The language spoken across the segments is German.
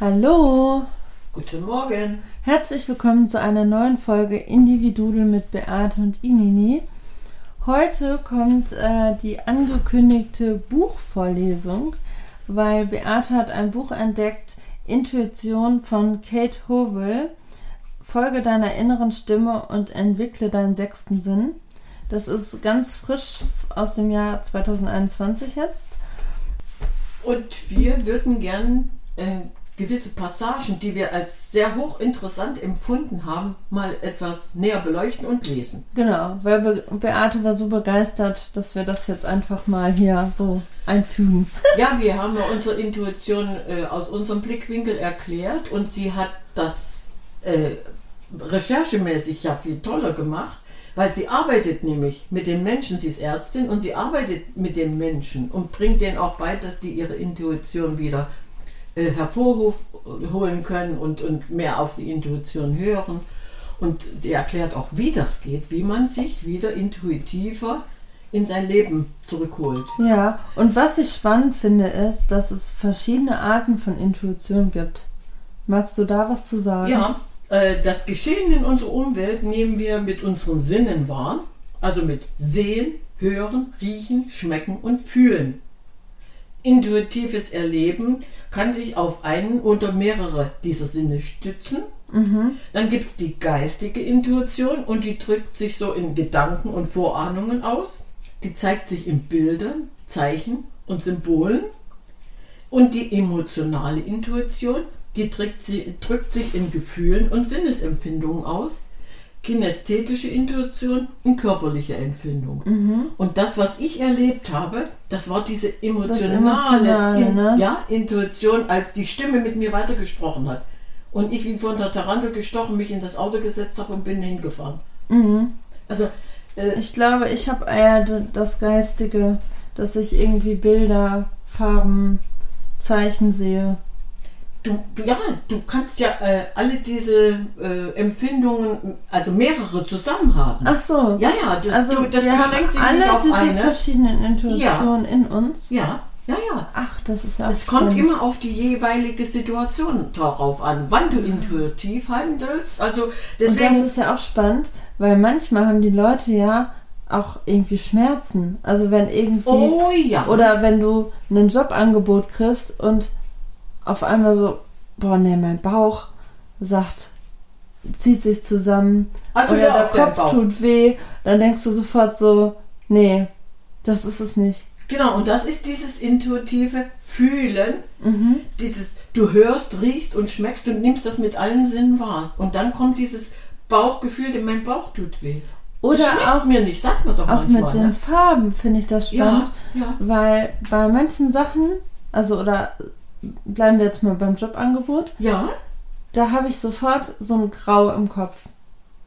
Hallo, Guten Morgen. herzlich willkommen zu einer neuen Folge Individudel mit Beate und Inini. Heute kommt äh, die angekündigte Buchvorlesung, weil Beate hat ein Buch entdeckt, Intuition von Kate Howell. Folge deiner inneren Stimme und entwickle deinen sechsten Sinn. Das ist ganz frisch aus dem Jahr 2021 jetzt. Und wir würden gern äh, gewisse Passagen, die wir als sehr hochinteressant empfunden haben, mal etwas näher beleuchten und lesen. Genau, weil Be Beate war so begeistert, dass wir das jetzt einfach mal hier so einfügen. Ja, wir haben ja unsere Intuition äh, aus unserem Blickwinkel erklärt und sie hat das äh, recherchemäßig ja viel toller gemacht, weil sie arbeitet nämlich mit den Menschen, sie ist Ärztin und sie arbeitet mit den Menschen und bringt denen auch bei, dass die ihre Intuition wieder äh, hervorholen können und, und mehr auf die Intuition hören. Und sie erklärt auch, wie das geht, wie man sich wieder intuitiver in sein Leben zurückholt. Ja, und was ich spannend finde, ist, dass es verschiedene Arten von Intuition gibt. Magst du da was zu sagen? Ja, äh, das Geschehen in unserer Umwelt nehmen wir mit unseren Sinnen wahr, also mit Sehen, Hören, Riechen, Schmecken und Fühlen. Intuitives Erleben kann sich auf einen oder mehrere dieser Sinne stützen. Dann gibt es die geistige Intuition und die drückt sich so in Gedanken und Vorahnungen aus. Die zeigt sich in Bildern, Zeichen und Symbolen. Und die emotionale Intuition, die drückt, sie, drückt sich in Gefühlen und Sinnesempfindungen aus. Kinästhetische Intuition und körperliche Empfindung. Und das, was ich erlebt habe, das war diese emotionale, Emotionale, in, ne? ja, Intuition, als die Stimme mit mir weitergesprochen hat. Und ich wie von der Tarantel gestochen mich in das Auto gesetzt habe und bin hingefahren. Also, äh, Ich glaube, ich habe eher das Geistige, dass ich irgendwie Bilder, Farben, Zeichen sehe. Du, ja, du kannst ja äh, alle diese äh, Empfindungen, also mehrere zusammen haben. Ach so. Ja, ja, das, also du, das wir beschränkt sich alle nicht auf diese eine. verschiedenen Intuitionen in uns. Ja, ja, ja. Ach, das ist ja Es kommt immer auf die jeweilige Situation darauf an, wann du intuitiv handelst. Also Und deswegen. das ist ja auch spannend, weil manchmal haben die Leute ja auch irgendwie Schmerzen. Also wenn irgendwie oh ja. oder wenn du ein Jobangebot kriegst und auf einmal so, boah, nee, mein Bauch sagt, zieht sich zusammen Also oder der Kopf tut weh, dann denkst du sofort so, nee, das ist es nicht. Genau, und das ist dieses intuitive Fühlen, Mhm. dieses du hörst, riechst und schmeckst und nimmst das mit allen Sinnen wahr. Und dann kommt dieses Bauchgefühl, denn mein Bauch tut weh. Oder auch- mir nicht, sagt man doch Auch manchmal. mit den ne? Farben finde ich das spannend, Ja, ja. weil bei manchen Sachen, also oder bleiben wir jetzt mal beim Jobangebot, Ja, da habe ich sofort so ein Grau im Kopf.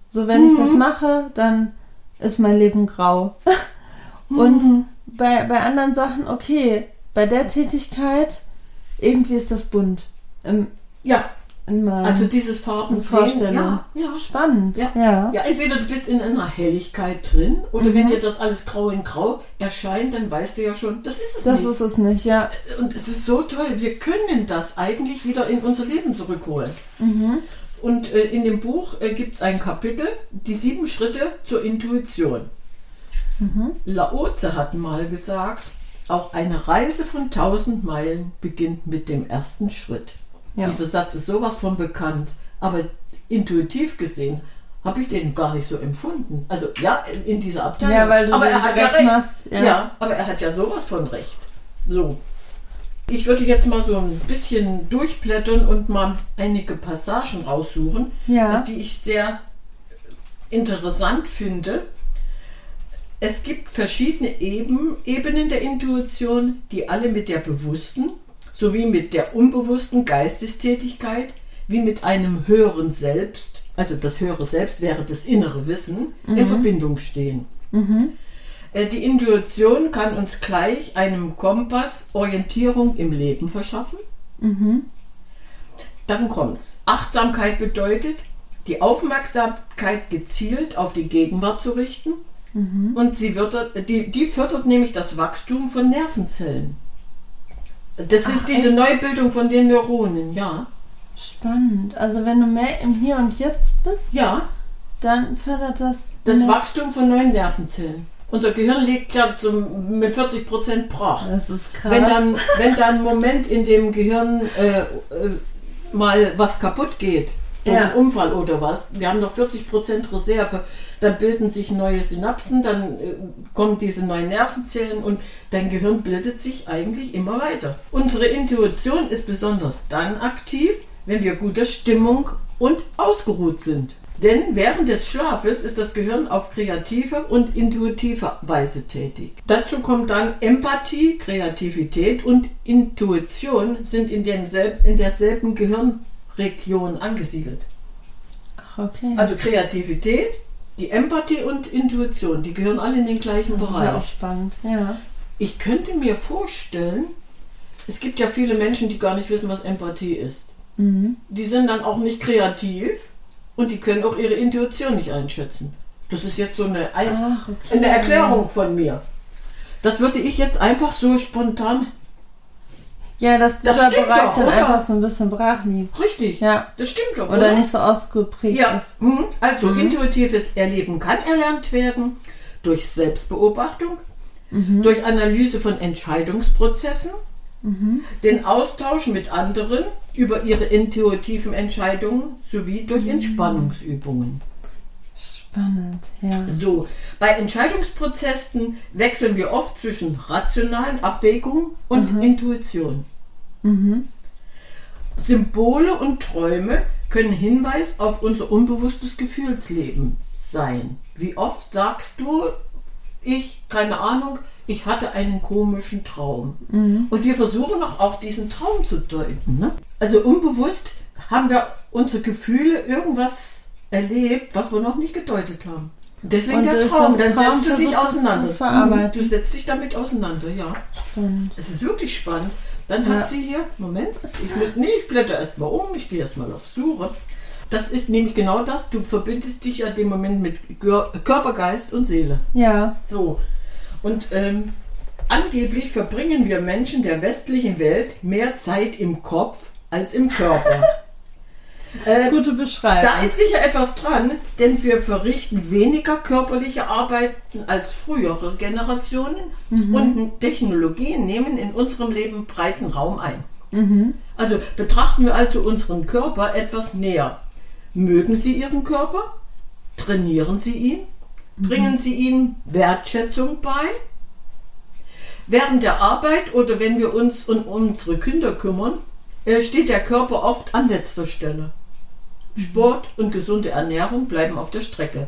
So, wenn ich das Mhm. mache, dann ist mein Leben grau. Und Mhm. bei, bei anderen Sachen, okay, bei der Tätigkeit, irgendwie ist das bunt. Im, ja. Also dieses Farben Vorstellung. Ja, ja. Spannend, Ja. ja. Ja, entweder du bist in einer Helligkeit drin oder Mhm. wenn dir das alles grau in grau erscheint, dann weißt du ja schon, das ist es Das nicht. ist es nicht, ja. Und es ist so toll, wir können das eigentlich wieder in unser Leben zurückholen. Mhm. Und äh, in dem Buch äh, gibt es ein Kapitel, die sieben Schritte zur Intuition. Mhm. Laoze hat mal gesagt, auch eine Reise von tausend Meilen beginnt mit dem ersten Schritt. Ja. Dieser Satz ist sowas von bekannt, aber intuitiv gesehen habe ich den gar nicht so empfunden. Also ja, in, dieser Abteilung. Ja, weil du aber er hat ja recht. machst, ja. ja, aber er hat ja sowas von recht. So. Ich würde jetzt mal so ein bisschen durchblättern und mal einige Passagen raussuchen, Ja. die ich sehr interessant finde. Es gibt verschiedene Eben, Ebenen der Intuition, die alle mit der bewussten sowie mit der unbewussten Geistestätigkeit wie mit einem höheren Selbst, also das höhere Selbst wäre das innere Wissen, in Verbindung stehen. Äh, Die Intuition kann uns gleich einem Kompass Orientierung im Leben verschaffen. Dann kommt's. Achtsamkeit bedeutet, die Aufmerksamkeit gezielt auf die Gegenwart zu richten. Und sie wird, die, die fördert nämlich das Wachstum von Nervenzellen. Das Ach, ist diese echt? Neubildung von den Neuronen, ja. Spannend. Also wenn du mehr im Hier und Jetzt bist, Ja, dann fördert das. das Wachstum von neuen Nervenzellen. Unser Gehirn liegt ja zum, mit 40 Prozent brach. Das ist krass. Wenn dann, wenn dann ein Moment in dem Gehirn äh, äh, mal was kaputt geht, durch Ja. einen Unfall oder was, wir haben noch 40% Reserve, dann bilden sich neue Synapsen, dann äh, kommen diese neuen Nervenzellen und dein Gehirn bildet sich eigentlich immer weiter. Unsere Intuition ist besonders dann aktiv, wenn wir guter Stimmung und ausgeruht sind. Denn während des Schlafes ist das Gehirn auf kreative und intuitive Weise tätig. Dazu kommt dann Empathie, Kreativität und Intuition sind in, demselben, in derselben Gehirnregion angesiedelt. Ach, okay. Also Kreativität, die Empathie und Intuition, die gehören alle in den gleichen das ist ja auch Bereich. spannend. Ja. Ich könnte mir vorstellen, es gibt ja viele Menschen, die gar nicht wissen, was Empathie ist. Mhm. Die sind dann auch nicht kreativ und die können auch ihre Intuition nicht einschätzen. Das ist jetzt so eine, Ein Ach, okay. eine Erklärung von mir. Das würde ich jetzt einfach so spontan. Ja, dass Das dieser stimmt Bereich doch, dann oder? einfach so ein bisschen brach liegt. Richtig. Ja. Das stimmt doch. Oder nicht so ausgeprägt Ja, ist. mhm. also Mhm. intuitives Erleben kann erlernt werden durch Selbstbeobachtung, Mhm. durch Analyse von Entscheidungsprozessen, Mhm. den Austausch mit anderen über ihre intuitiven Entscheidungen sowie durch Mhm. Entspannungsübungen. Spannend, ja. So, bei Entscheidungsprozessen wechseln wir oft zwischen rationalen Abwägungen und Mhm. Intuition. Mhm. Symbole und Träume können Hinweis auf unser unbewusstes Gefühlsleben sein. Wie oft sagst du, ich, keine Ahnung, ich hatte einen komischen Traum. Mhm. Und wir versuchen auch, auch diesen Traum zu deuten. Ne? Also unbewusst haben wir unsere Gefühle irgendwas erlebt, was wir noch nicht gedeutet haben. Deswegen Und der Traum, dann Traum setzt du dich auseinander. Mhm, Du setzt dich damit auseinander, ja. Spannend. Es ist wirklich spannend. Dann Ja. hat sie hier, Moment, ich muss, nee, ich blätter erstmal um, ich gehe erstmal auf Suche. Das ist nämlich genau das, du verbindest dich ja dem Moment mit Körper, Geist und Seele. Ja. So, und ähm, angeblich verbringen wir Menschen der westlichen Welt mehr Zeit im Kopf als im Körper. äh, Gute Beschreibung. da ist sicher etwas dran, denn wir verrichten weniger körperliche Arbeiten als frühere Generationen und Technologien nehmen in unserem Leben breiten Raum ein. mhm. Also betrachten wir also unseren Körper etwas näher. Mögen Sie Ihren Körper? Trainieren Sie ihn? Bringen Sie ihm Wertschätzung bei? Während der Arbeit oder wenn wir uns um unsere Kinder kümmern, steht der Körper oft an letzter Stelle. Sport und gesunde Ernährung bleiben auf der Strecke.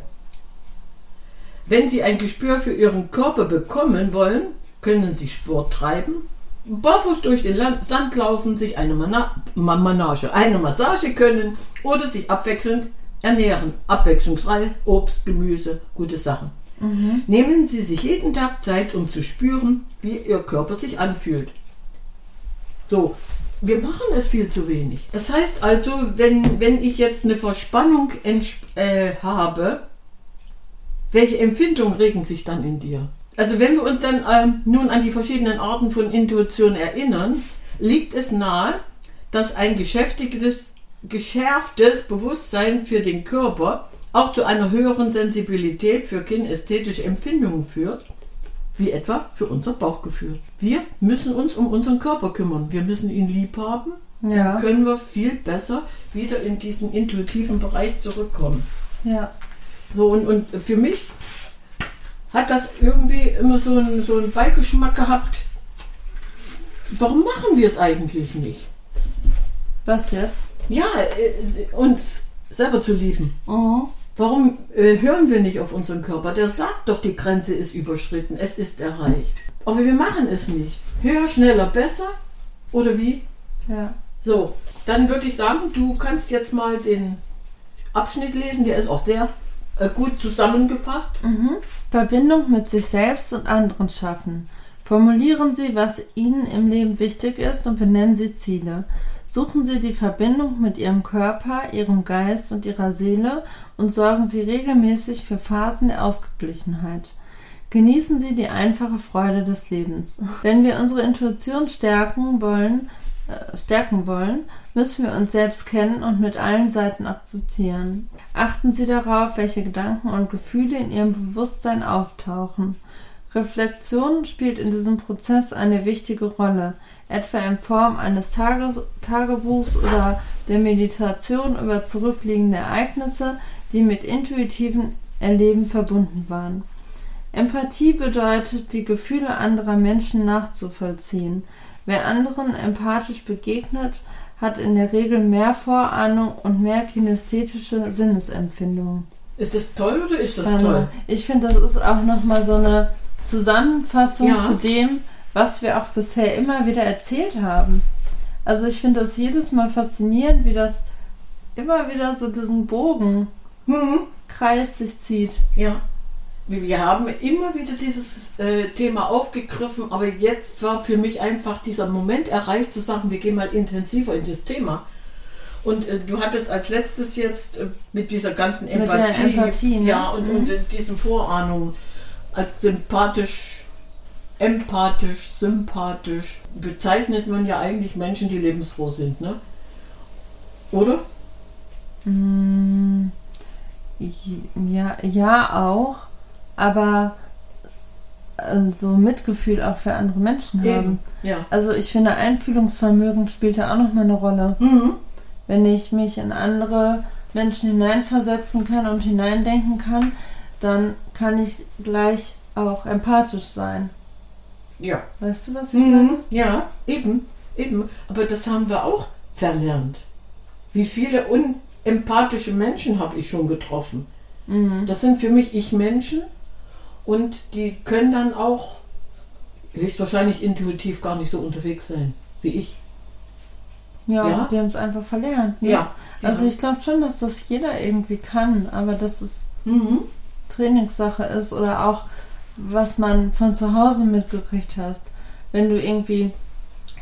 Wenn Sie ein Gespür für Ihren Körper bekommen wollen, können Sie Sport treiben, barfuß durch den Land Sand laufen, sich eine Mana Ma Manage, eine Massage können oder sich abwechselnd ernähren. Abwechslungsreich, Obst, Gemüse, gute Sachen. Nehmen Sie sich jeden Tag Zeit, um zu spüren, wie Ihr Körper sich anfühlt. So, wir machen es viel zu wenig. Das heißt also, wenn, wenn ich jetzt eine Verspannung äh, habe, welche Empfindungen regen sich dann in dir? Also wenn wir uns dann ähm, nun an die verschiedenen Arten von Intuition erinnern, liegt es nahe, dass ein geschäftiges, geschärftes Bewusstsein für den Körper auch zu einer höheren Sensibilität für kinästhetische Empfindungen führt, wie etwa für unser Bauchgefühl. Wir müssen uns um unseren Körper kümmern. Wir müssen ihn lieb haben. Ja. Können wir viel besser wieder in diesen intuitiven Bereich zurückkommen. Ja. So, und, und für mich hat das irgendwie immer so einen, so einen Beigeschmack gehabt. Warum machen wir es eigentlich nicht? Was jetzt? Ja, äh, uns selber zu lieben. Mhm. Warum äh, hören wir nicht auf unseren Körper? Der sagt doch, die Grenze ist überschritten, es ist erreicht. Aber wir machen es nicht. Höher, schneller, besser? Oder wie? Ja. So, dann würde ich sagen, du kannst jetzt mal den Abschnitt lesen, der ist auch sehr äh, gut zusammengefasst. Mhm. Verbindung mit sich selbst und anderen schaffen. Formulieren Sie, was Ihnen im Leben wichtig ist und benennen Sie Ziele. Suchen Sie die Verbindung mit Ihrem Körper, Ihrem Geist und Ihrer Seele und sorgen Sie regelmäßig für Phasen der Ausgeglichenheit. Genießen Sie die einfache Freude des Lebens. Wenn wir unsere Intuition stärken wollen, äh, stärken wollen, müssen wir uns selbst kennen und mit allen Seiten akzeptieren. Achten Sie darauf, welche Gedanken und Gefühle in Ihrem Bewusstsein auftauchen. Reflexion spielt in diesem Prozess eine wichtige Rolle, etwa in Form eines Tage Tagebuchs oder der Meditation über zurückliegende Ereignisse, die mit intuitiven Erleben verbunden waren. Empathie bedeutet, die Gefühle anderer Menschen nachzuvollziehen. Wer anderen empathisch begegnet, hat in der Regel mehr Vorahnung und mehr kinästhetische Sinnesempfindungen. Ist das toll oder ist das toll? Ich finde, das ist auch nochmal so eine Zusammenfassung ja. zu dem, was wir auch bisher immer wieder erzählt haben. Also ich finde das jedes Mal faszinierend, wie das immer wieder so diesen Bogen mhm. Kreis sich zieht. Ja. Wir haben immer wieder dieses äh, Thema aufgegriffen, aber jetzt war für mich einfach dieser Moment erreicht, zu sagen, wir gehen mal intensiver in das Thema. Und äh, du hattest als letztes jetzt äh, mit dieser ganzen Empathie, mit Empathie ne? ja, und, mhm. und diesen Vorahnungen als sympathisch, empathisch, sympathisch bezeichnet man ja eigentlich Menschen, die lebensfroh sind, ne? Oder? Mm, ja, ja auch aber äh, so Mitgefühl auch für andere Menschen Eben, haben. Ja. Also ich finde, Einfühlungsvermögen spielt da auch nochmal eine Rolle. Mhm. Wenn ich mich in andere Menschen hineinversetzen kann und hineindenken kann, dann kann ich gleich auch empathisch sein. Ja. Weißt du, was ich mhm. meine? Ja, eben, eben. Aber das haben wir auch verlernt. Wie viele unempathische Menschen habe ich schon getroffen? Mhm. Das sind für mich Ich-Menschen und die können dann auch höchstwahrscheinlich intuitiv gar nicht so unterwegs sein wie ich. Ja, ja? die haben es einfach verlernt. Ne? Ja. Also ich glaube schon, dass das jeder irgendwie kann, aber dass es mhm. Trainingssache ist oder auch was man von zu Hause mitgekriegt hast. Wenn du irgendwie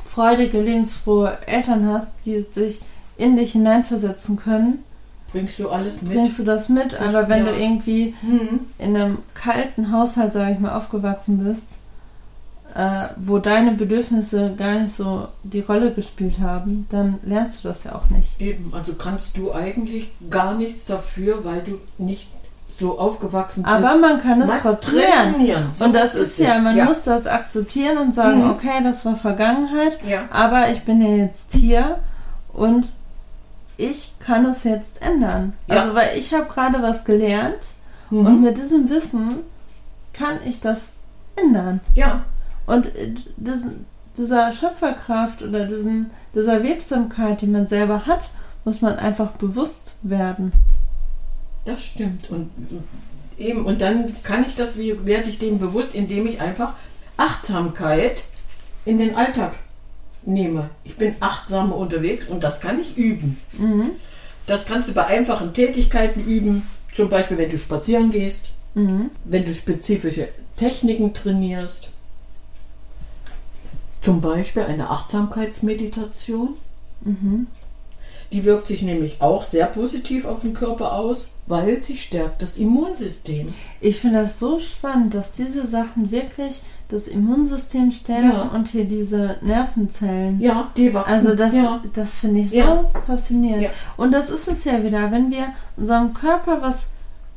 freudige, lebensfrohe Eltern hast, die sich in dich hineinversetzen können, Bringst du alles mit? Bringst du das mit, das aber wenn ja. du irgendwie mhm. in einem kalten Haushalt, sage ich mal, aufgewachsen bist, äh, wo deine Bedürfnisse gar nicht so die Rolle gespielt haben, dann lernst du das ja auch nicht. Eben, also kannst du eigentlich gar nichts dafür, weil du nicht so aufgewachsen bist. Aber man kann es trotzdem lernen. So und das ist ja, man ja. muss das akzeptieren und sagen, mhm. okay, das war Vergangenheit, ja. aber ich bin ja jetzt hier und ich kann es jetzt ändern. Ja. Also, weil ich habe gerade was gelernt Mhm. und mit diesem Wissen kann ich das ändern. Ja. Und äh, diesen, dieser Schöpferkraft oder diesen, dieser Wirksamkeit, die man selber hat, muss man einfach bewusst werden. Das stimmt. Und eben, und dann kann ich das, wie werde ich dem bewusst, indem ich einfach Achtsamkeit in den Alltag nehme. Ich bin achtsamer unterwegs und das kann ich üben. Mhm. Das kannst du bei einfachen Tätigkeiten üben, zum Beispiel wenn du spazieren gehst, Mhm. wenn du spezifische Techniken trainierst. Zum Beispiel eine Achtsamkeitsmeditation. Mhm. Die wirkt sich nämlich auch sehr positiv auf den Körper aus, weil sie stärkt das Immunsystem. Ich finde das so spannend, dass diese Sachen wirklich das Immunsystem stärken Ja. und hier diese Nervenzellen. Ja, die wachsen. Also das, ja. das finde ich so Ja. faszinierend. Und das ist es ja wieder, wenn wir unserem Körper was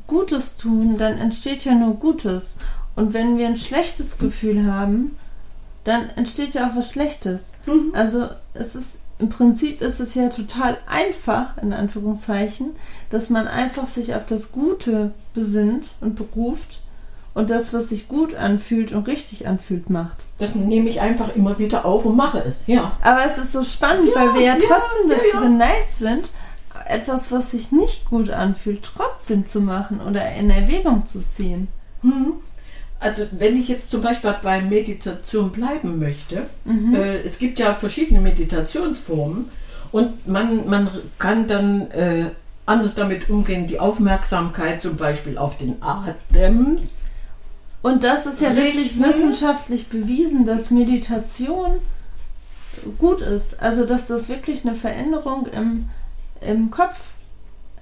Gutes tun, dann entsteht ja nur Gutes. Und wenn wir ein schlechtes Gefühl haben, dann entsteht ja auch was Schlechtes. Mhm. Also es ist im Prinzip ist es ja total einfach, in Anführungszeichen, dass man einfach sich auf das Gute besinnt und beruft und das, was sich gut anfühlt und richtig anfühlt, macht. Das nehme ich einfach immer wieder auf und mache es. Ja. Aber es ist so spannend, Ja, weil wir ja ja, trotzdem dazu ja. geneigt sind, etwas, was sich nicht gut anfühlt, trotzdem zu machen oder in Erwägung zu ziehen. Mhm. Also wenn ich jetzt zum Beispiel bei Meditation bleiben möchte, Mhm. äh, es gibt ja verschiedene Meditationsformen und man, man kann dann äh, anders damit umgehen, die Aufmerksamkeit zum Beispiel auf den Atem. Und das ist ja wirklich wissenschaftlich bewiesen, dass Meditation gut ist. Also, dass das wirklich eine Veränderung im, im Kopf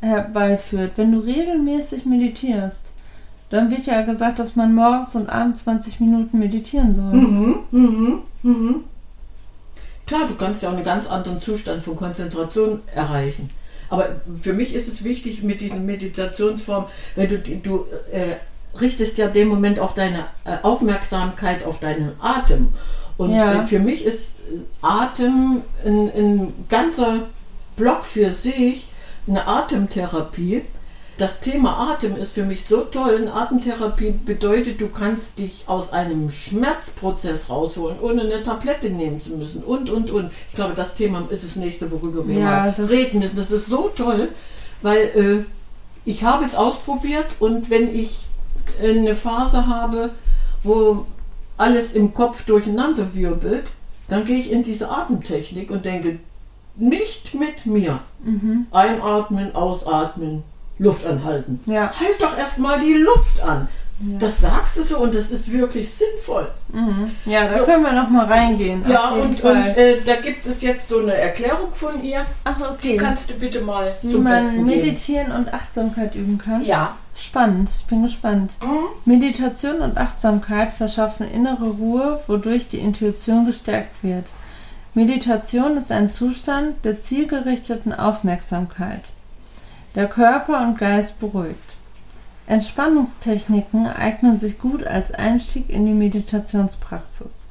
herbeiführt. Wenn du regelmäßig meditierst, dann wird ja gesagt, dass man morgens und abends 20 Minuten meditieren soll. Mhm, mhm, mhm. Klar, du kannst ja auch einen ganz anderen Zustand von Konzentration erreichen. Aber für mich ist es wichtig mit diesen Meditationsformen, wenn du, du äh, richtest ja dem Moment auch deine äh, Aufmerksamkeit auf deinen Atem. Und Ja. äh, für mich ist äh, Atem ein, ein ganzer Block für sich, eine Atemtherapie. Das Thema Atem ist für mich so toll. Eine Atemtherapie bedeutet, du kannst dich aus einem Schmerzprozess rausholen, ohne eine Tablette nehmen zu müssen. Und, und, und. Ich glaube, das Thema ist das nächste, worüber wir Ja, mal reden müssen. Das ist so toll, weil äh, ich habe es ausprobiert und wenn ich eine Phase habe, wo alles im Kopf durcheinander wirbelt, dann gehe ich in diese Atemtechnik und denke, nicht mit mir. Mhm. Einatmen, ausatmen, Luft anhalten. Ja. Halt doch erstmal die Luft an. Ja. Das sagst du so und das ist wirklich sinnvoll. Mhm. Ja, da So. können wir noch mal reingehen. Ja, und, und äh, da gibt es jetzt so eine Erklärung von ihr. Ach, Die okay. kannst du bitte mal Wie zum man Besten geben. meditieren und Achtsamkeit üben kann. Ja. Spannend, ich bin gespannt. Mhm. Meditation und Achtsamkeit verschaffen innere Ruhe, wodurch die Intuition gestärkt wird. Meditation ist ein Zustand der zielgerichteten Aufmerksamkeit. Der Körper und Geist beruhigt. Entspannungstechniken eignen sich gut als Einstieg in die Meditationspraxis.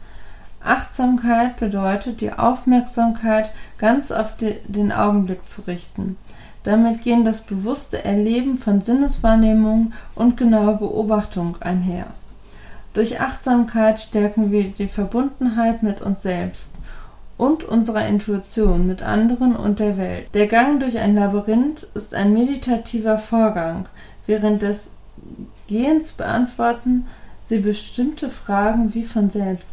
Achtsamkeit bedeutet, die Aufmerksamkeit ganz auf de- den Augenblick zu richten. Damit gehen das bewusste Erleben von Sinneswahrnehmung und genaue Beobachtung einher. Durch Achtsamkeit stärken wir die Verbundenheit mit uns selbst und unserer Intuition mit anderen und der Welt. Der Gang durch ein Labyrinth ist ein meditativer Vorgang. Während des Gehens beantworten sie bestimmte Fragen wie von selbst.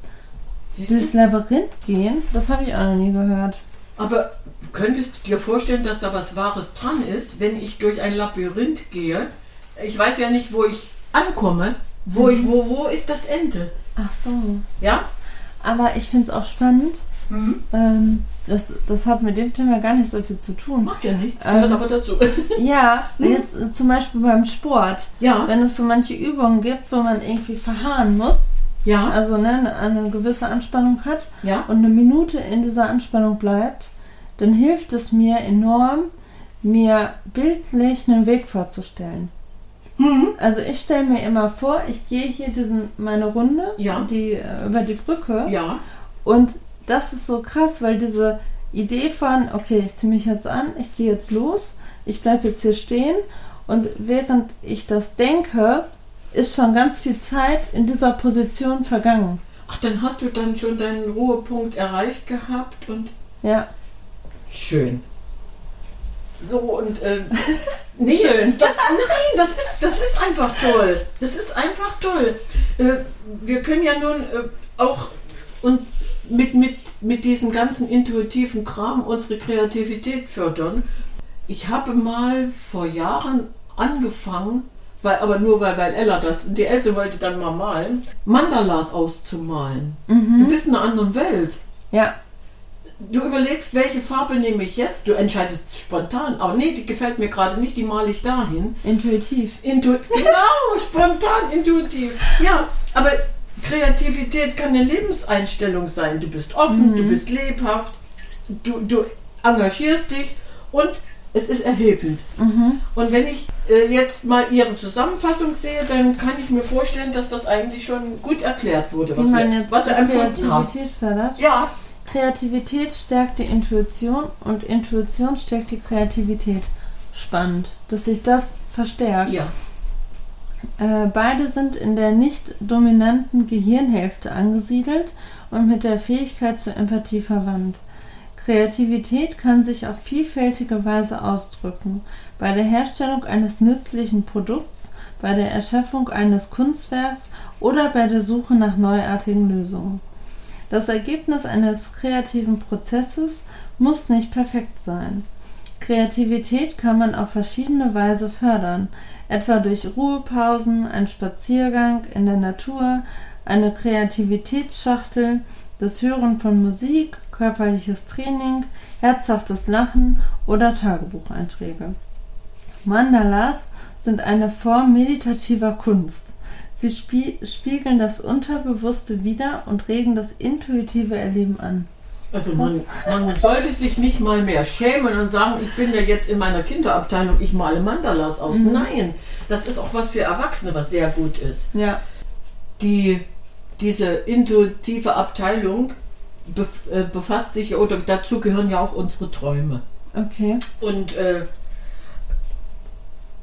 Siehst du? Durchs Labyrinth gehen, das habe ich auch noch nie gehört. Aber könntest du dir vorstellen, dass da was Wahres dran ist, wenn ich durch ein Labyrinth gehe? Ich weiß ja nicht, wo ich ankomme. Wo, ich, wo, wo ist das Ende? Ach so. Ja? Aber ich finde es auch spannend. Mhm. Ähm, das, das hat mit dem Thema gar nicht so viel zu tun. Macht ja nichts, Ähm, gehört aber dazu. Ja, jetzt äh, zum Beispiel beim Sport. Ja, Wenn es so manche Übungen gibt, wo man irgendwie verharren muss, ja, also ne, eine- eine gewisse Anspannung hat ja. und eine Minute in dieser Anspannung bleibt, dann hilft es mir enorm, mir bildlich einen Weg vorzustellen. Mhm. Also ich stelle mir immer vor, ich gehe hier diesen meine Runde, Ja. die äh, über die Brücke Ja, und das ist so krass, weil diese Idee von, okay, ich ziehe mich jetzt an, ich gehe jetzt los, ich bleibe jetzt hier stehen und während ich das denke, ist schon ganz viel Zeit in dieser Position vergangen. ach, dann hast du dann schon deinen Ruhepunkt erreicht gehabt und Ja, schön. So und äh, nee, Schön. Das, nein, das ist, das ist einfach toll. Das ist einfach toll. Äh, wir können ja nun äh, auch uns mit, mit, mit diesem ganzen intuitiven Kram unsere Kreativität fördern. Ich habe mal vor Jahren angefangen, weil, aber nur weil, weil Ella das, die Else wollte dann mal malen, Mandalas auszumalen. Du bist in einer anderen Welt. ja, Du überlegst, welche Farbe nehme ich jetzt? Du entscheidest spontan. Aber nee, die gefällt mir gerade nicht, die male ich dahin. intuitiv. Intu genau, spontan, intuitiv. Ja, aber Kreativität kann eine Lebenseinstellung sein. Du bist offen, du bist lebhaft, du, du engagierst dich und es ist erhebend. Mhm. Und wenn ich äh, jetzt mal Ihre Zusammenfassung sehe, dann kann ich mir vorstellen, dass das eigentlich schon gut erklärt wurde, Wie was man wir, jetzt was wir empfunden haben. Kreativität fördert. Ja, Kreativität stärkt die Intuition und Intuition stärkt die Kreativität. Spannend, dass sich das verstärkt. ja. Äh, beide sind in der nicht dominanten Gehirnhälfte angesiedelt und mit der Fähigkeit zur Empathie verwandt. Kreativität kann sich auf vielfältige Weise ausdrücken. Bei der Herstellung eines nützlichen Produkts, bei der Erschaffung eines Kunstwerks oder bei der Suche nach neuartigen Lösungen. Das Ergebnis eines kreativen Prozesses muss nicht perfekt sein. Kreativität kann man auf verschiedene Weise fördern, etwa durch Ruhepausen, ein Spaziergang in der Natur, eine Kreativitätsschachtel, das Hören von Musik, körperliches Training, herzhaftes Lachen oder Tagebucheinträge. Mandalas sind eine Form meditativer Kunst. Sie spie spiegeln das Unterbewusste wider und regen das intuitive Erleben an. Also man, man, sollte sich nicht mal mehr schämen und sagen, ich bin ja jetzt in meiner Kinderabteilung, ich male Mandalas aus. Mhm. Nein, das ist auch was für Erwachsene, was sehr gut ist. Ja. Die, diese intuitive Abteilung äh, befasst sich, oder dazu gehören ja auch unsere Träume. Okay. Und äh,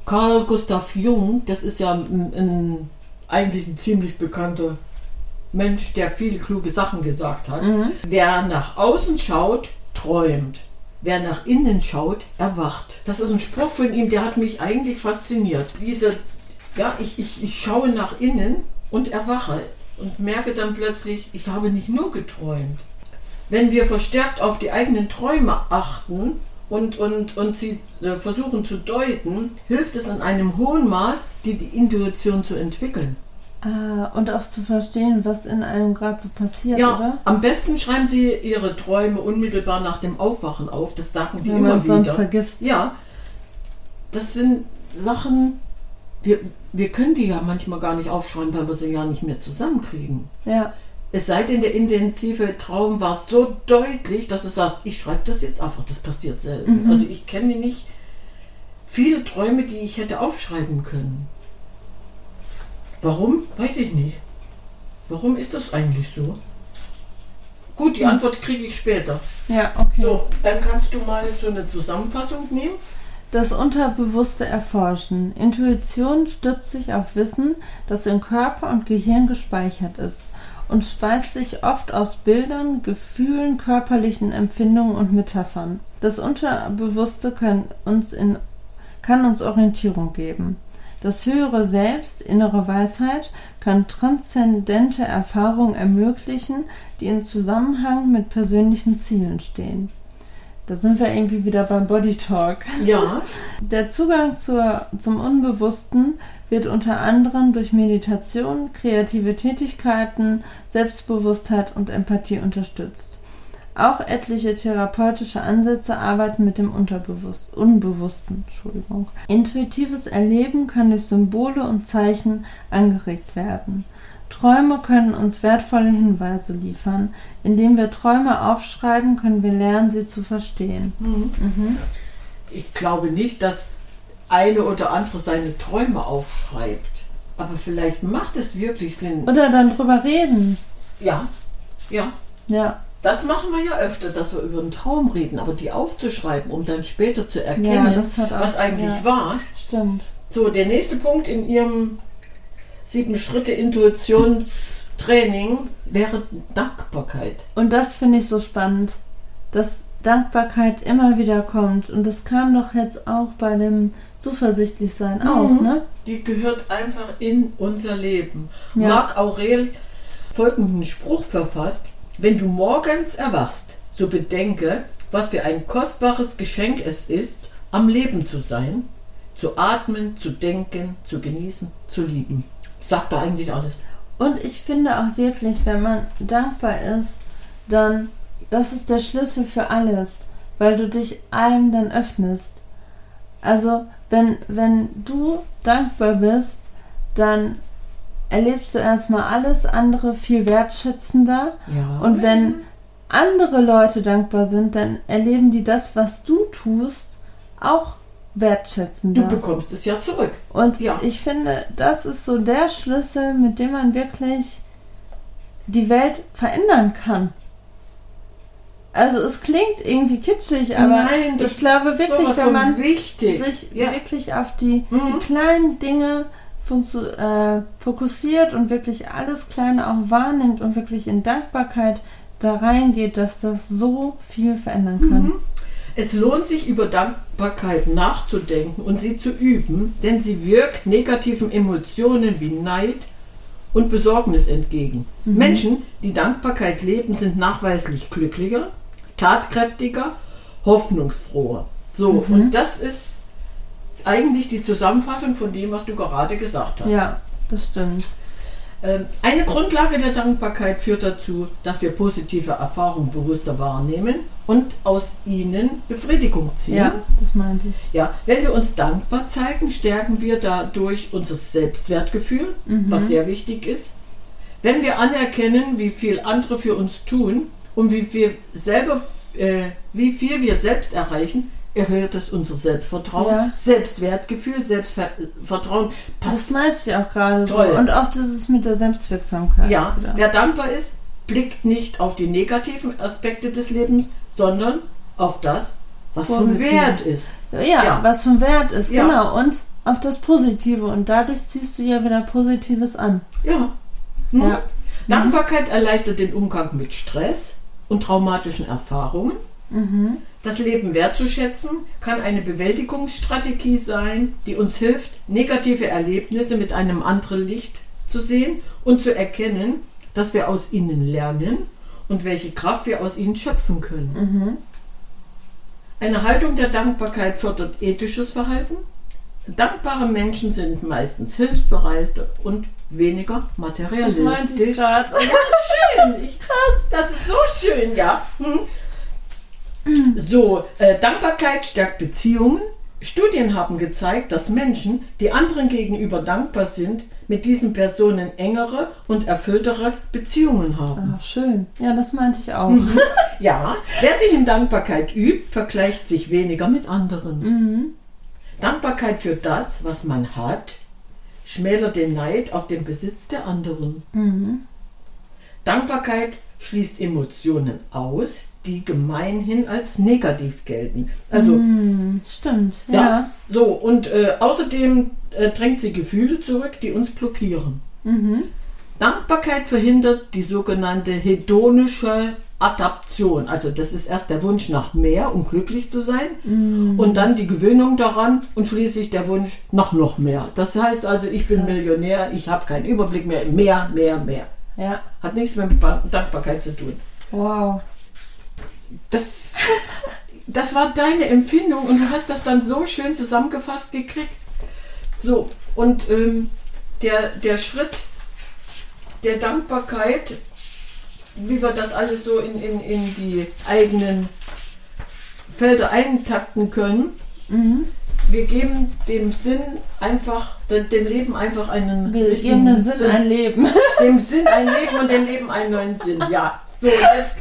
Carl Gustav Jung, das ist ja ein, ein, eigentlich ein ziemlich bekannter Mensch, der viele kluge Sachen gesagt hat. Mhm. Wer nach außen schaut, träumt. Wer nach innen schaut, erwacht. Das ist ein Spruch von ihm, der hat mich eigentlich fasziniert. Diese, ja, ich, ich, ich schaue nach innen und erwache und merke dann plötzlich, ich habe nicht nur geträumt. Wenn wir verstärkt auf die eigenen Träume achten und, und, und sie äh, versuchen zu deuten, hilft es in einem hohen Maß, die, die Intuition zu entwickeln. Ah, und auch zu verstehen, was in einem gerade so passiert, ja, oder? Am besten schreiben Sie Ihre Träume unmittelbar nach dem Aufwachen auf. Das sagen die Wenn immer man wieder. sonst vergisst. Ja. Das sind Sachen, wir, wir können die ja manchmal gar nicht aufschreiben, weil wir sie ja nicht mehr zusammenkriegen. Ja. Es sei denn, der intensive Traum war so deutlich, dass du sagst, ich schreibe das jetzt einfach, das passiert selten. Mhm. Also ich kenne nicht viele Träume, die ich hätte aufschreiben können. Warum? Weiß ich nicht. Warum ist das eigentlich so? Gut, die hm. Antwort kriege ich später. Ja, okay. So, dann kannst du mal so eine Zusammenfassung nehmen. Das Unterbewusste erforschen. Intuition stützt sich auf Wissen, das in Körper und Gehirn gespeichert ist und speist sich oft aus Bildern, Gefühlen, körperlichen Empfindungen und Metaphern. Das Unterbewusste kann uns, in, kann uns Orientierung geben. Das höhere Selbst, innere Weisheit, kann transzendente Erfahrungen ermöglichen, die in Zusammenhang mit persönlichen Zielen stehen. Da sind wir irgendwie wieder beim Body Talk. Ja. Der Zugang zur, zum Unbewussten wird unter anderem durch Meditation, kreative Tätigkeiten, Selbstbewusstheit und Empathie unterstützt. Auch etliche therapeutische Ansätze arbeiten mit dem Unterbewusst Unbewussten. Entschuldigung. Intuitives Erleben kann durch Symbole und Zeichen angeregt werden. Träume können uns wertvolle Hinweise liefern. Indem wir Träume aufschreiben, können wir lernen, sie zu verstehen. Mhm. Mhm. Ich glaube nicht, dass eine oder andere seine Träume aufschreibt. Aber vielleicht macht es wirklich Sinn. Oder dann drüber reden. Ja, ja. Ja. Das machen wir ja öfter, dass wir über einen Traum reden, aber die aufzuschreiben, um dann später zu erkennen, ja, was eigentlich ja, war. Stimmt. So, der nächste Punkt in Ihrem sieben Schritte Intuitionstraining wäre Dankbarkeit. Und das finde ich so spannend, dass Dankbarkeit immer wieder kommt. Und das kam doch jetzt auch bei dem Zuversichtlichsein mhm. auch, ne? Die gehört einfach in unser Leben. Ja. Marc Aurel folgenden Spruch verfasst. Wenn du morgens erwachst, so bedenke, was für ein kostbares Geschenk es ist, am Leben zu sein, zu atmen, zu denken, zu genießen, zu lieben. Sagt da eigentlich alles. Und ich finde auch wirklich, wenn man dankbar ist, dann, das ist der Schlüssel für alles, weil du dich allem dann öffnest. Also, wenn, wenn du dankbar bist, dann erlebst du erstmal alles andere viel wertschätzender. Ja. Und wenn andere Leute dankbar sind, dann erleben die das, was du tust, auch wertschätzender. Du bekommst es ja zurück. Und ja. ich finde, das ist so der Schlüssel, mit dem man wirklich die Welt verändern kann. Also es klingt irgendwie kitschig, aber Nein, ich glaube wirklich, wenn man wichtig. sich ja. wirklich auf die, mhm. die kleinen Dinge äh, fokussiert und wirklich alles Kleine auch wahrnimmt und wirklich in Dankbarkeit da reingeht, dass das so viel verändern kann. Mhm. Es lohnt sich, über Dankbarkeit nachzudenken und sie zu üben, denn sie wirkt negativen Emotionen wie Neid und Besorgnis entgegen. Mhm. Menschen, die Dankbarkeit leben, sind nachweislich glücklicher, tatkräftiger, hoffnungsfroher. So, mhm. und das ist eigentlich die Zusammenfassung von dem, was du gerade gesagt hast. Ja, das stimmt. Ähm, eine Grundlage der Dankbarkeit führt dazu, dass wir positive Erfahrungen bewusster wahrnehmen und aus ihnen Befriedigung ziehen. Ja, das meinte ich. Ja, wenn wir uns dankbar zeigen, stärken wir dadurch unser Selbstwertgefühl, mhm. was sehr wichtig ist. Wenn wir anerkennen, wie viel andere für uns tun und wie viel selber, äh, wie viel wir selbst erreichen, erhöht es unser Selbstvertrauen, Ja. Selbstwertgefühl, Selbstvertrauen. Das Passt. meinte ich auch gerade so. Und das ist mit der Selbstwirksamkeit. Ja, wieder. wer dankbar ist, blickt nicht auf die negativen Aspekte des Lebens, sondern auf das, was von Positive. Wert ist. Ja, Ja. was von Wert ist, Ja. genau. Und auf das Positive. Und dadurch ziehst du ja wieder Positives an. Ja. Hm? Ja. Dankbarkeit erleichtert den Umgang mit Stress und traumatischen Erfahrungen. Mhm. Das Leben wertzuschätzen kann eine Bewältigungsstrategie sein, die uns hilft, negative Erlebnisse mit einem anderen Licht zu sehen und zu erkennen, dass wir aus ihnen lernen und welche Kraft wir aus ihnen schöpfen können. Mhm. Eine Haltung der Dankbarkeit fördert ethisches Verhalten. Dankbare Menschen sind meistens hilfsbereit und weniger Das materialistisch. meinte ich gerade. schön. Ich, krass, das ist so schön, ja. Hm. So, äh, Dankbarkeit stärkt Beziehungen. Studien haben gezeigt, dass Menschen, die anderen gegenüber dankbar sind, mit diesen Personen engere und erfülltere Beziehungen haben. Ach, schön. Ja, das meinte ich auch. Mhm. Ja, wer sich in Dankbarkeit übt, vergleicht sich weniger mit anderen. Mhm. Dankbarkeit für das, was man hat, schmälert den Neid auf den Besitz der anderen. Mhm. Dankbarkeit schließt Emotionen aus, die gemeinhin als negativ gelten. Also, Mhm. Stimmt, ja. ja. so, und äh, außerdem äh, drängt sie Gefühle zurück, die uns blockieren. Mhm. Dankbarkeit verhindert die sogenannte hedonische Adaption. Also, das ist erst der Wunsch nach mehr, um glücklich zu sein, Mhm. und dann die Gewöhnung daran und schließlich der Wunsch nach noch mehr. Das heißt also, ich bin Krass. Millionär, ich habe keinen Überblick mehr, mehr, mehr, mehr. Ja. Hat nichts mehr mit Ba- Dankbarkeit zu tun. Wow. Das, das war deine Empfindung und du hast das dann so schön zusammengefasst gekriegt. So, und ähm, der, der Schritt der Dankbarkeit, wie wir das alles so in, in, in die eigenen Felder eintakten können, Mhm. wir geben dem Sinn einfach, dem dem Leben einfach einen Wir geben den Sinn ein Leben. dem Sinn ein Leben und dem Leben einen neuen Sinn. Ja, so und jetzt.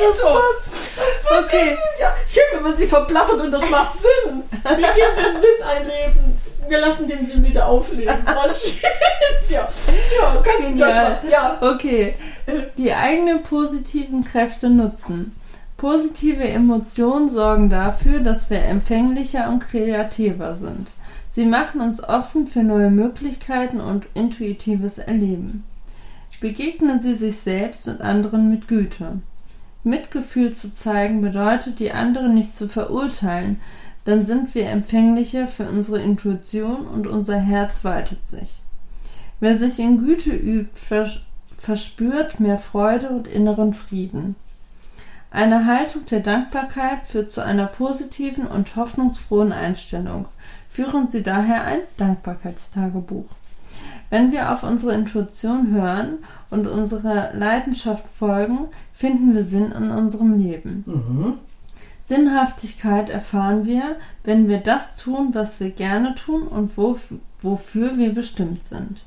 Nein, so. Okay. Ja, schön, wenn man sie verplappert und das macht Sinn. Wir geben den Sinn ein Leben. Wir lassen den Sinn wieder aufleben. Oh, shit. Ja, ja kannst du das machen? Ja. Okay. Die eigenen positiven Kräfte nutzen. Positive Emotionen sorgen dafür, dass wir empfänglicher und kreativer sind. Sie machen uns offen für neue Möglichkeiten und intuitives Erleben. Begegnen Sie sich selbst und anderen mit Güte. Mitgefühl zu zeigen bedeutet, die anderen nicht zu verurteilen, dann sind wir empfänglicher für unsere Intuition und unser Herz weitet sich. Wer sich in Güte übt, vers verspürt mehr Freude und inneren Frieden. Eine Haltung der Dankbarkeit führt zu einer positiven und hoffnungsfrohen Einstellung. Führen Sie daher ein Dankbarkeitstagebuch. Wenn wir auf unsere Intuition hören und unserer Leidenschaft folgen, finden wir Sinn in unserem Leben. Mhm. Sinnhaftigkeit erfahren wir, wenn wir das tun, was wir gerne tun und wof wofür wir bestimmt sind.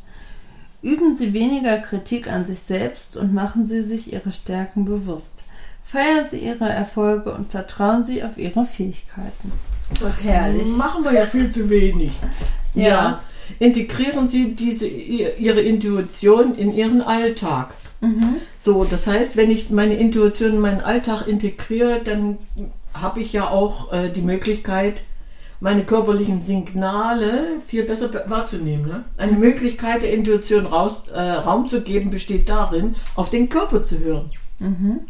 Üben Sie weniger Kritik an sich selbst und machen Sie sich Ihre Stärken bewusst. Feiern Sie Ihre Erfolge und vertrauen Sie auf Ihre Fähigkeiten. Herrlich. Machen wir ja viel zu wenig. Ja. Integrieren Sie diese, Ihre Intuition in Ihren Alltag. Mhm. So, das heißt, wenn ich meine Intuition in meinen Alltag integriere, dann habe ich ja auch äh, die Möglichkeit, meine körperlichen Signale viel besser be- wahrzunehmen. Ne? Eine Möglichkeit der Intuition raus, äh, Raum zu geben, besteht darin, auf den Körper zu hören. Mhm.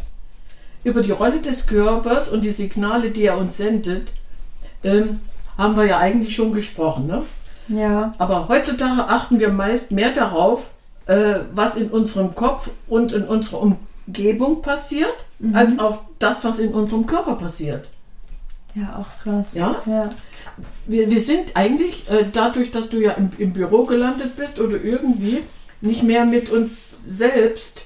Über die Rolle des Körpers und die Signale, die er uns sendet, ähm, haben wir ja eigentlich schon gesprochen. Ne? Ja. Aber heutzutage achten wir meist mehr darauf, äh, was in unserem Kopf und in unserer Umgebung passiert, als auf das, was in unserem Körper passiert. Ja, auch krass. Ja? Ja. Wir, wir sind eigentlich äh, dadurch, dass du ja im, im Büro gelandet bist oder irgendwie nicht mehr mit uns selbst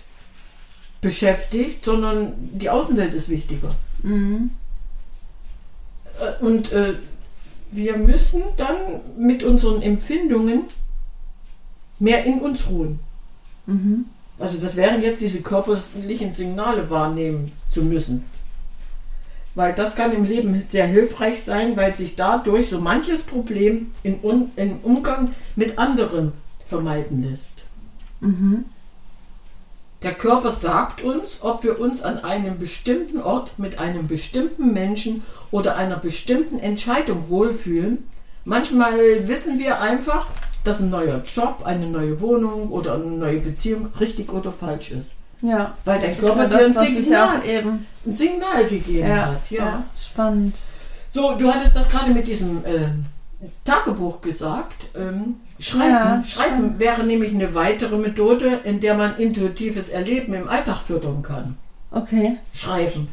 beschäftigt, sondern die Außenwelt ist wichtiger. Mhm. Äh, Und äh, wir müssen dann mit unseren Empfindungen mehr in uns ruhen. Mhm. Also das wären jetzt diese körperlichen Signale wahrnehmen zu müssen. Weil das kann im Leben sehr hilfreich sein, weil sich dadurch so manches Problem im Umgang mit anderen vermeiden lässt. Mhm. Der Körper sagt uns, ob wir uns an einem bestimmten Ort mit einem bestimmten Menschen oder einer bestimmten Entscheidung wohlfühlen. Manchmal wissen wir einfach, dass ein neuer Job, eine neue Wohnung oder eine neue Beziehung richtig oder falsch ist. Ja. Weil dein ist Körper ja dir das, ein Signal, eben. ein Signal gegeben Ja, hat. ja. Ja. spannend. So, du hattest das gerade mit diesem äh, Tagebuch gesagt. Ähm, Schreiben. Ja, Schreiben wäre nämlich eine weitere Methode, in der man intuitives Erleben im Alltag fördern kann. Okay. Schreiben.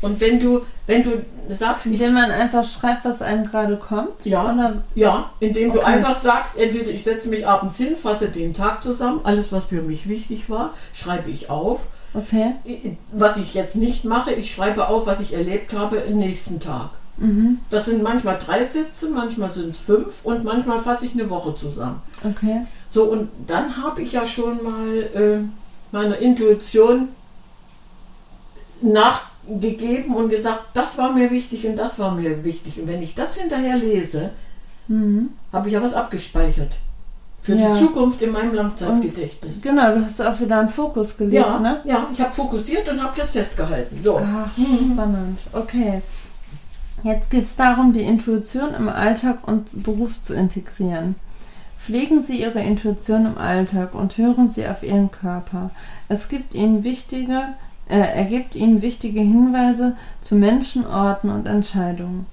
Und wenn du, wenn du sagst, Indem man einfach schreibt, was einem gerade kommt. Ja. Oder, ja, indem du Okay. einfach sagst, entweder ich setze mich abends hin, fasse den Tag zusammen, alles was für mich wichtig war, schreibe ich auf. okay. Was ich jetzt nicht mache, ich schreibe auf, was ich erlebt habe im nächsten Tag. Mhm. Das sind manchmal drei Sätze, manchmal sind es fünf und manchmal fasse ich eine Woche zusammen. Okay. So, und dann habe ich ja schon mal äh, meiner Intuition nachgegeben und gesagt, das war mir wichtig und das war mir wichtig. Und wenn ich das hinterher lese, Mhm. habe ich ja was abgespeichert. Für Ja. die Zukunft in meinem Langzeitgedächtnis. Genau, du hast auch wieder einen Fokus gelegt, Ja, ne? ja, ich habe fokussiert und habe das festgehalten. So. Ach, spannend. Okay. Jetzt geht es darum, die Intuition im Alltag und Beruf zu integrieren. Pflegen Sie Ihre Intuition im Alltag und hören Sie auf Ihren Körper. Es gibt Ihnen wichtige, äh, er gibt Ihnen wichtige Hinweise zu Menschen, Orten und Entscheidungen.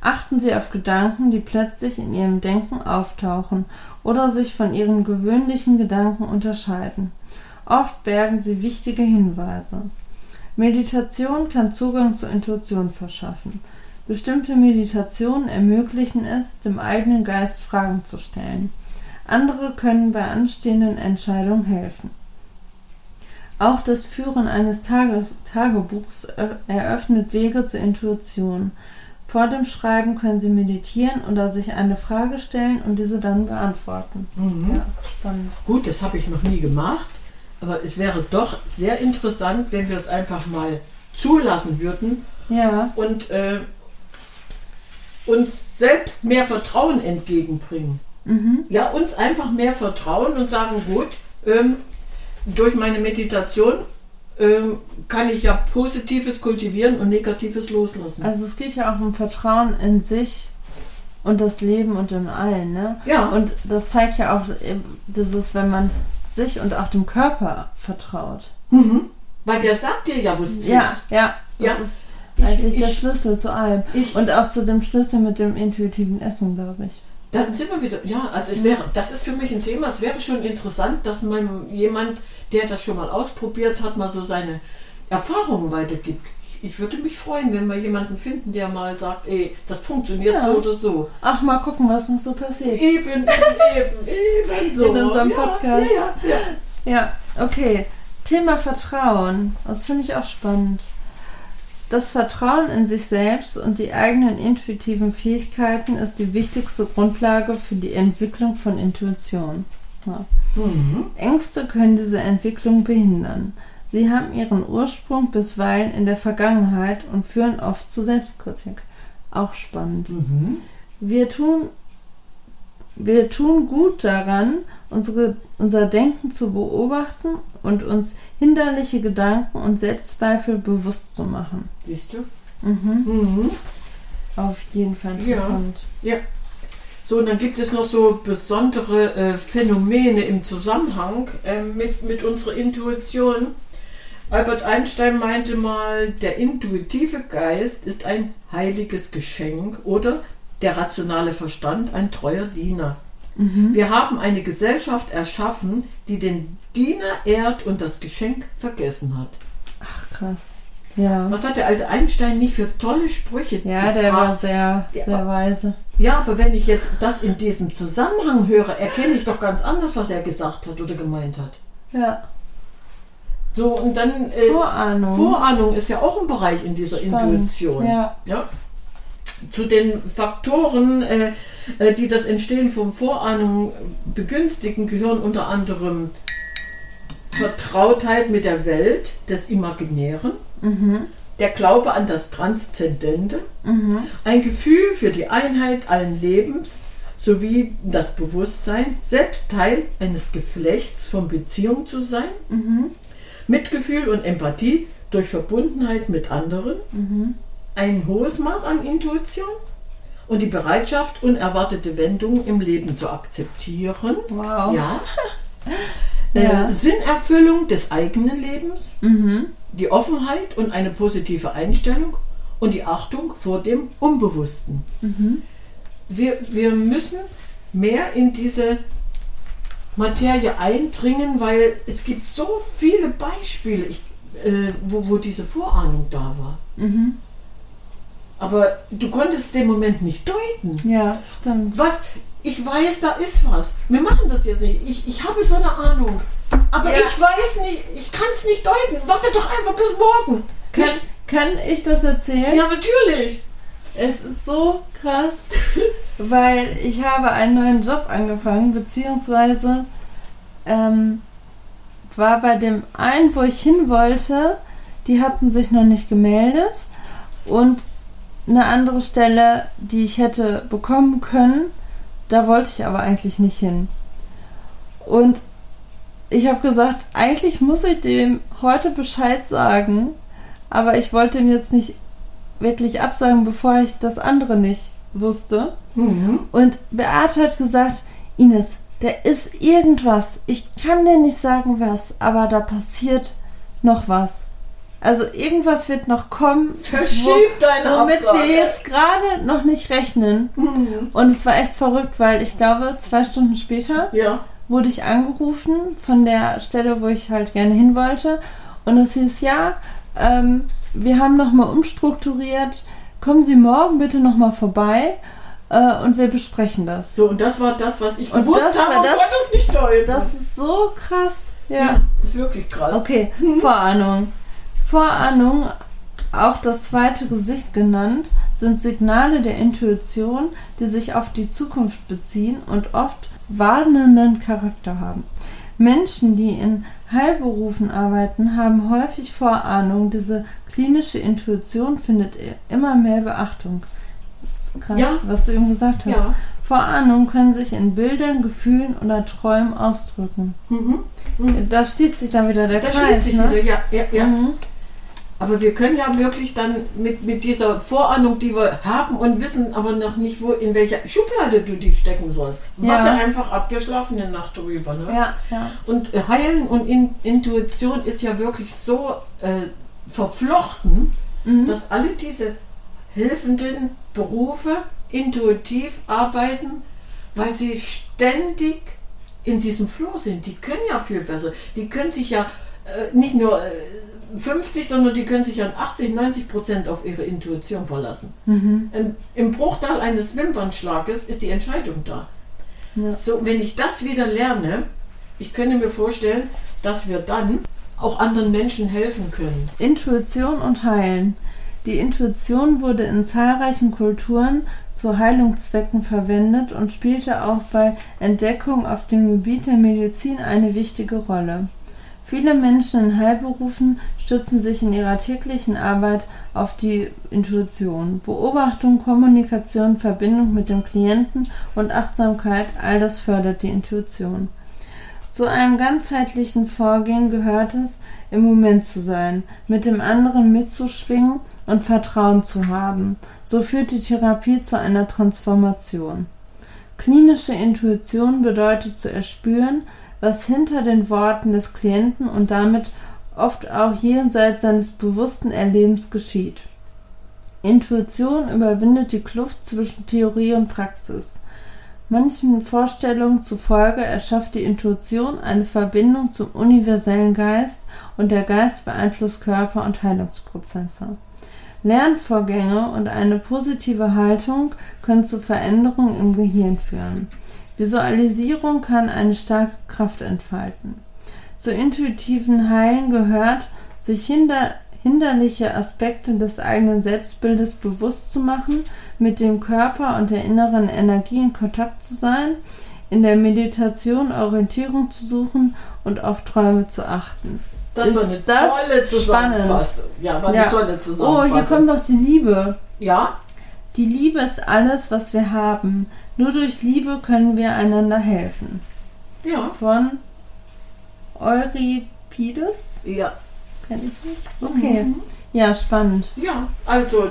Achten Sie auf Gedanken, die plötzlich in Ihrem Denken auftauchen oder sich von Ihren gewöhnlichen Gedanken unterscheiden. Oft bergen sie wichtige Hinweise. Meditation kann Zugang zur Intuition verschaffen. Bestimmte Meditationen ermöglichen es, dem eigenen Geist Fragen zu stellen. Andere können bei anstehenden Entscheidungen helfen. Auch das Führen eines Tages Tagebuchs eröffnet Wege zur Intuition. Vor dem Schreiben können Sie meditieren oder sich eine Frage stellen und diese dann beantworten. Mhm. Ja, spannend. Gut, das habe ich noch nie gemacht, aber es wäre doch sehr interessant, wenn wir es einfach mal zulassen würden Ja, und äh, uns selbst mehr Vertrauen entgegenbringen. mhm. Ja, uns einfach mehr vertrauen und sagen, gut, ähm, durch meine Meditation ähm, kann ich ja Positives kultivieren und Negatives loslassen. Also es geht ja auch um Vertrauen in sich und das Leben und in allen, ne? ja, Und das zeigt ja auch eben dieses, wenn man sich und auch dem Körper vertraut. mhm. weil der sagt dir ja, wo es. Ja, ja, das Ja. ist Ich- eigentlich der ich- Schlüssel zu allem. Ich, Und auch zu dem Schlüssel mit dem intuitiven Essen, glaube ich. Dann sind wir wieder, ja, also es wäre, das ist für mich ein Thema, es wäre schon interessant, dass man jemand, der das schon mal ausprobiert hat, mal so seine Erfahrungen weitergibt. Ich, ich würde mich freuen, wenn wir jemanden finden, der mal sagt, ey, das funktioniert Ja. so oder so. Ach, mal gucken, was noch so passiert. Eben, eben, eben so. In unserem ja, Podcast. Ja, ja, ja. Ja, okay. Thema Vertrauen. Das finde ich auch spannend. Das Vertrauen in sich selbst und die eigenen intuitiven Fähigkeiten ist die wichtigste Grundlage für die Entwicklung von Intuition. Ja. Mhm. Ängste können diese Entwicklung behindern. Sie haben ihren Ursprung bisweilen in der Vergangenheit und führen oft zu Selbstkritik. Auch spannend. Mhm. Wir tun, wir tun gut daran, unsere, unser Denken zu beobachten und uns hinderliche Gedanken und Selbstzweifel bewusst zu machen. Siehst du? Mhm. Mhm. Auf jeden Fall Ja. interessant. So, und dann gibt es noch so besondere äh, Phänomene im Zusammenhang äh, mit, mit unserer Intuition. Albert Einstein meinte mal, der intuitive Geist ist ein heiliges Geschenk oder der rationale Verstand ein treuer Diener. Mhm. Wir haben eine Gesellschaft erschaffen, die den Diener ehrt und das Geschenk vergessen hat. Ach, krass. Ja. Was hat der alte Einstein nie für tolle Sprüche Ja, der war sehr, Ja. sehr weise. Ja, aber wenn ich jetzt das in diesem Zusammenhang höre, erkenne ich doch ganz anders, was er gesagt hat oder gemeint hat. Ja. So, und dann. Äh, Vorahnung. Vorahnung ist ja auch ein Bereich in dieser Spannend. Intuition. Ja. Ja. Zu den Faktoren, äh, äh, die das Entstehen von Vorahnung begünstigen, gehören unter anderem Vertrautheit mit der Welt des Imaginären, Mhm. der Glaube an das Transzendente, Mhm. ein Gefühl für die Einheit allen Lebens sowie das Bewusstsein, selbst Teil eines Geflechts von Beziehung zu sein, Mhm. Mitgefühl und Empathie durch Verbundenheit mit anderen, Mhm. Ein hohes Maß an Intuition und die Bereitschaft, unerwartete Wendungen im Leben zu akzeptieren. Wow. Ja. Ja. Äh, Sinnerfüllung des eigenen Lebens, Mhm. die Offenheit und eine positive Einstellung und die Achtung vor dem Unbewussten. Mhm. Wir, wir müssen mehr in diese Materie eindringen, weil es gibt so viele Beispiele, ich, äh, wo, wo diese Vorahnung da war. Mhm. Aber du konntest den Moment nicht deuten. Ja, stimmt. Was? Ich weiß, da ist was. Wir machen das jetzt nicht. Ich, ich habe so eine Ahnung. Aber Ja. ich weiß nicht, ich kann es nicht deuten. Warte doch einfach bis morgen. Kann, kann ich das erzählen? Ja, natürlich. Es ist so krass, weil ich habe einen neuen Job angefangen, beziehungsweise ähm, war bei dem einen, wo ich hin wollte, die hatten sich noch nicht gemeldet und eine andere Stelle, die ich hätte bekommen können, da wollte ich aber eigentlich nicht hin. Und ich habe gesagt, eigentlich muss ich dem heute Bescheid sagen, aber ich wollte ihm jetzt nicht wirklich absagen, bevor ich das andere nicht wusste. Mhm. Und Beate hat gesagt, Ines, da ist irgendwas. Ich kann dir nicht sagen was, aber da passiert noch was. Also irgendwas wird noch kommen, Verschieb deine womit Absage. wir jetzt gerade noch nicht rechnen. Mhm. Und es war echt verrückt, weil ich glaube, zwei Stunden später Ja. wurde ich angerufen von der Stelle, wo ich halt gerne hin wollte. Und es hieß, ja, ähm, wir haben nochmal umstrukturiert. Kommen Sie morgen bitte nochmal vorbei äh, und wir besprechen das. So, und das war das, was ich Und gewusst das habe war das- es nicht deuten. Das ist so krass. Ja. ja, ist wirklich krass. Okay, Vorahnung. Vorahnung, auch das zweite Gesicht genannt, sind Signale der Intuition, die sich auf die Zukunft beziehen und oft warnenden Charakter haben. Menschen, die in Heilberufen arbeiten, haben häufig Vorahnung. Diese klinische Intuition findet immer mehr Beachtung. Das ist krass, Ja. was du eben gesagt hast. Ja. Vorahnungen können sich in Bildern, Gefühlen oder Träumen ausdrücken. Mhm. Da schließt sich dann wieder der Da Kreis. schließt sich ne? wieder, ja, ja, ja. Mhm. Aber wir können ja wirklich dann mit, mit dieser Vorahnung, die wir haben und wissen aber noch nicht, wo, in welcher Schublade du die stecken sollst. Ja. Warte einfach ab, wir schlafen eine Nacht drüber. Ne? Ja, ja. Und Heilen und in, Intuition ist ja wirklich so äh, verflochten, Mhm. dass alle diese helfenden Berufe intuitiv arbeiten, weil sie ständig in diesem Flow sind. Die können ja viel besser. Die können sich ja äh, nicht nur äh, 50, sondern die können sich an 80, 90 Prozent auf ihre Intuition verlassen. Mhm. Im, Im Bruchteil eines Wimpernschlages ist die Entscheidung da. Ja. So, wenn ich das wieder lerne, ich könnte mir vorstellen, dass wir dann auch anderen Menschen helfen können. Intuition und Heilen. Die Intuition wurde in zahlreichen Kulturen zu Heilungszwecken verwendet und spielte auch bei Entdeckung auf dem Gebiet der Medizin eine wichtige Rolle. Viele Menschen in Heilberufen stützen sich in ihrer täglichen Arbeit auf die Intuition. Beobachtung, Kommunikation, Verbindung mit dem Klienten und Achtsamkeit, all das fördert die Intuition. Zu einem ganzheitlichen Vorgehen gehört es, im Moment zu sein, mit dem anderen mitzuschwingen und Vertrauen zu haben. So führt die Therapie zu einer Transformation. Klinische Intuition bedeutet zu erspüren, was hinter den Worten des Klienten und damit oft auch jenseits seines bewussten Erlebens geschieht. Intuition überwindet die Kluft zwischen Theorie und Praxis. Manchen Vorstellungen zufolge erschafft die Intuition eine Verbindung zum universellen Geist und der Geist beeinflusst Körper und Heilungsprozesse. Lernvorgänge und eine positive Haltung können zu Veränderungen im Gehirn führen. Visualisierung kann eine starke Kraft entfalten. Zu intuitiven Heilen gehört, sich hinter, hinderliche Aspekte des eigenen Selbstbildes bewusst zu machen, mit dem Körper und der inneren Energie in Kontakt zu sein, in der Meditation Orientierung zu suchen und auf Träume zu achten. Das Ist war eine das tolle Zusammenfassung. Ja, war Ja. eine tolle Oh, Zusammenfassung. hier kommt noch die Liebe. ja, Die Liebe ist alles, was wir haben. Nur durch Liebe können wir einander helfen. ja, Von Euripides? ja. Kenn ich nicht. Okay. Mhm. Ja, spannend. Ja, also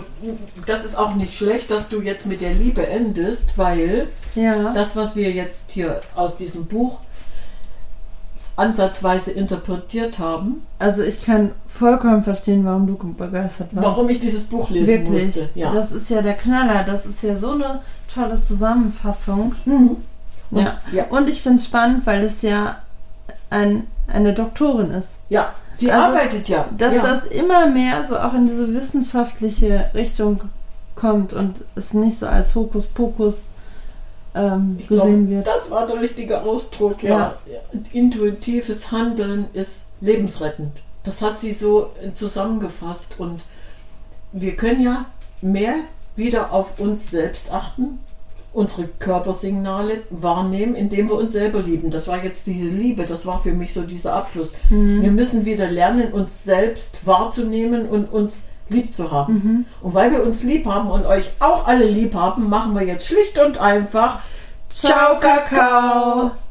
das ist auch nicht schlecht, dass du jetzt mit der Liebe endest, weil Ja. das, was wir jetzt hier aus diesem Buch ansatzweise interpretiert haben, Also ich kann vollkommen verstehen, warum du begeistert warst. warum ich dieses Buch lesen Wirklich. musste. Ja. Das ist ja der Knaller. Das ist ja so eine tolle Zusammenfassung. Mhm. Und- Ja. ja. Und ich finde es spannend, weil es ja ein, eine Doktorin ist. Ja, sie Also, arbeitet ja. Dass ja. das immer mehr so auch in diese wissenschaftliche Richtung kommt und es nicht so als Hokuspokus ähm, Ich glaub, gesehen wird. Das war der richtige Ausdruck, ja. Intuitives Handeln ist lebensrettend. Das hat sie so äh, zusammengefasst und wir können ja mehr wieder auf uns selbst achten, unsere Körpersignale wahrnehmen, indem wir uns selber lieben. Das war jetzt diese Liebe, das war für mich so dieser Abschluss. Mhm. Wir müssen wieder lernen, uns selbst wahrzunehmen und uns lieb zu haben. Mhm. Und weil wir uns lieb haben und euch auch alle lieb haben, machen wir jetzt schlicht und einfach Ciao, Kakao!